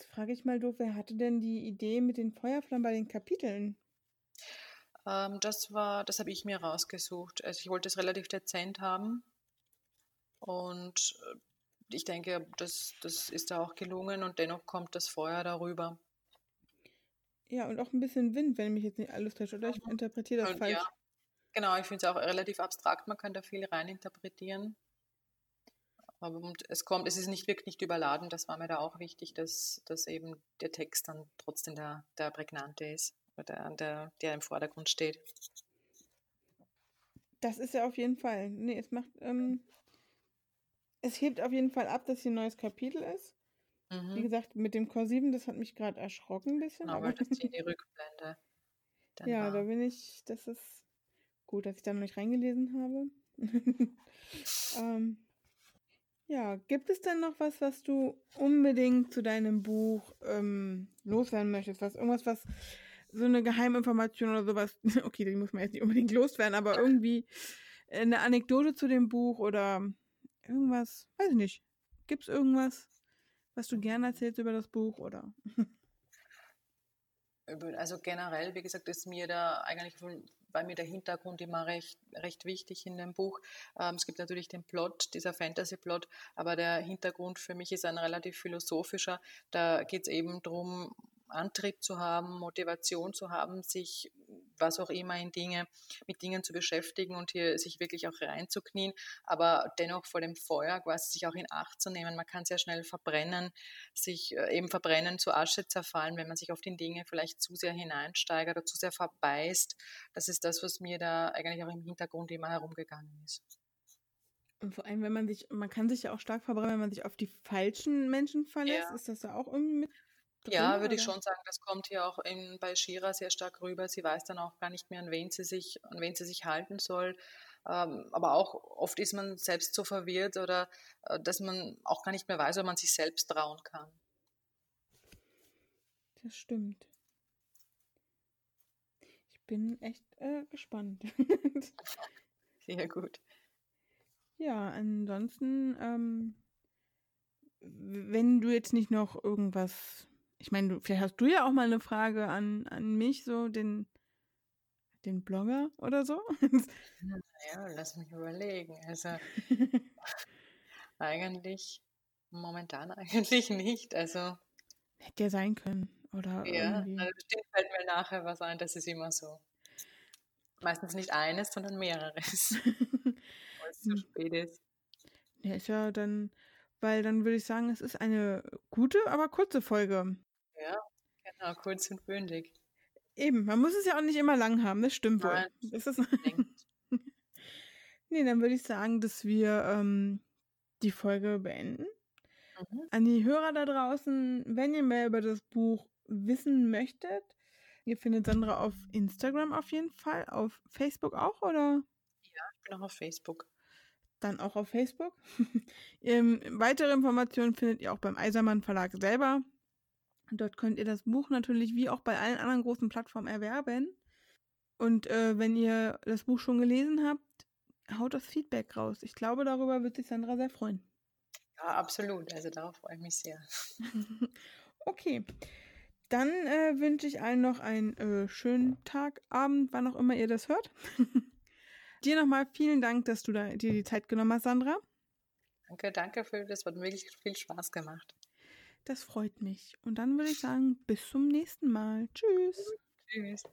Jetzt frage ich mal doof, wer hatte denn die Idee mit den Feuerflammen bei den Kapiteln? Ähm, das war, das habe ich mir rausgesucht. Also ich wollte es relativ dezent haben und äh, ich denke, das, das ist da auch gelungen und dennoch kommt das Feuer darüber. Ja, und auch ein bisschen Wind, wenn mich jetzt nicht alles täuscht, oder? Ich interpretiere das Und falsch. ja, genau, ich finde es auch relativ abstrakt, man kann da viel reininterpretieren. Und es kommt, es ist nicht wirklich nicht überladen, das war mir da auch wichtig, dass, dass eben der Text dann trotzdem der, der prägnante ist, oder der, der, im Vordergrund steht. Das ist ja auf jeden Fall. Nee, es macht. Ähm, es hebt auf jeden Fall ab, dass hier ein neues Kapitel ist. Wie Mhm. gesagt, mit dem Q7, das hat mich gerade erschrocken ein bisschen. Genau, Aber das hier die Rückblende ja, da war. bin ich. Das ist gut, dass ich da noch nicht reingelesen habe. ähm, ja, gibt es denn noch was, was du unbedingt zu deinem Buch ähm, loswerden möchtest? Was, irgendwas, was so eine Geheiminformation oder sowas, okay, die muss man jetzt nicht unbedingt loswerden, aber irgendwie eine Anekdote zu dem Buch oder irgendwas, weiß ich nicht. Gibt es irgendwas, was du gerne erzählst über das Buch oder? Also generell, wie gesagt, ist mir da eigentlich bei mir der Hintergrund immer recht, recht wichtig in dem Buch. Ähm, es gibt natürlich den Plot, dieser Fantasy-Plot, aber der Hintergrund für mich ist ein relativ philosophischer. Da geht es eben darum, Antrieb zu haben, Motivation zu haben, sich was auch immer in Dinge, mit Dingen zu beschäftigen und hier sich wirklich auch reinzuknien, aber dennoch vor dem Feuer quasi sich auch in Acht zu nehmen. Man kann sehr schnell verbrennen, sich äh, eben verbrennen, zu Asche zerfallen, wenn man sich auf die Dinge vielleicht zu sehr hineinsteigert oder zu sehr verbeißt. Das ist das, was mir da eigentlich auch im Hintergrund immer herumgegangen ist. Und vor allem, wenn man sich, man kann sich ja auch stark verbrennen, wenn man sich auf die falschen Menschen verlässt. Ja. Ist das da auch irgendwie mit drin? Ja, würde ich schon sagen, das kommt hier auch in, bei Shira sehr stark rüber. Sie weiß dann auch gar nicht mehr, an wen sie sich, an wen sie sich halten soll. Ähm, aber auch oft ist man selbst so verwirrt oder äh, dass man auch gar nicht mehr weiß, ob man sich selbst trauen kann. Das stimmt. Ich bin echt äh, gespannt. Sehr gut. ja, ansonsten, ähm, wenn du jetzt nicht noch irgendwas, ich meine, du, vielleicht hast du ja auch mal eine Frage an, an mich, so den, den Blogger oder so. Ja, lass mich überlegen. Also eigentlich, momentan eigentlich nicht. Also Hätte ja sein können. Oder ja, irgendwie. also bestimmt fällt mir nachher was ein, das ist immer so. Meistens nicht eines, sondern mehreres, weil es zu spät ist. Ja, ist ja dann, weil dann würde ich sagen, es ist eine gute, aber kurze Folge. Ja, genau, kurz und bündig. Eben, man muss es ja auch nicht immer lang haben, das stimmt wohl. Nein, Das ist denke nee, dann würde ich sagen, dass wir ähm, die Folge beenden. Mhm. An die Hörer da draußen, wenn ihr mehr über das Buch wissen möchtet, ihr findet Sandra auf Instagram auf jeden Fall, auf Facebook auch oder Ich bin auch auf Facebook. dann auch auf Facebook. ähm, weitere Informationen findet ihr auch beim Eisermann Verlag selber. Dort könnt ihr das Buch natürlich wie auch bei allen anderen großen Plattformen erwerben. Und äh, wenn ihr das Buch schon gelesen habt, haut das Feedback raus. Ich glaube, darüber wird sich Sandra sehr freuen. Ja, absolut. Also darauf freue ich mich sehr. okay. Dann äh, wünsche ich allen noch einen äh, schönen Tag, Abend, wann auch immer ihr das hört. Dir nochmal vielen Dank, dass du da, dir die Zeit genommen hast, Sandra. Danke, danke für das. Hat wirklich viel Spaß gemacht. Das freut mich. Und dann würde ich sagen, bis zum nächsten Mal. Tschüss. Tschüss.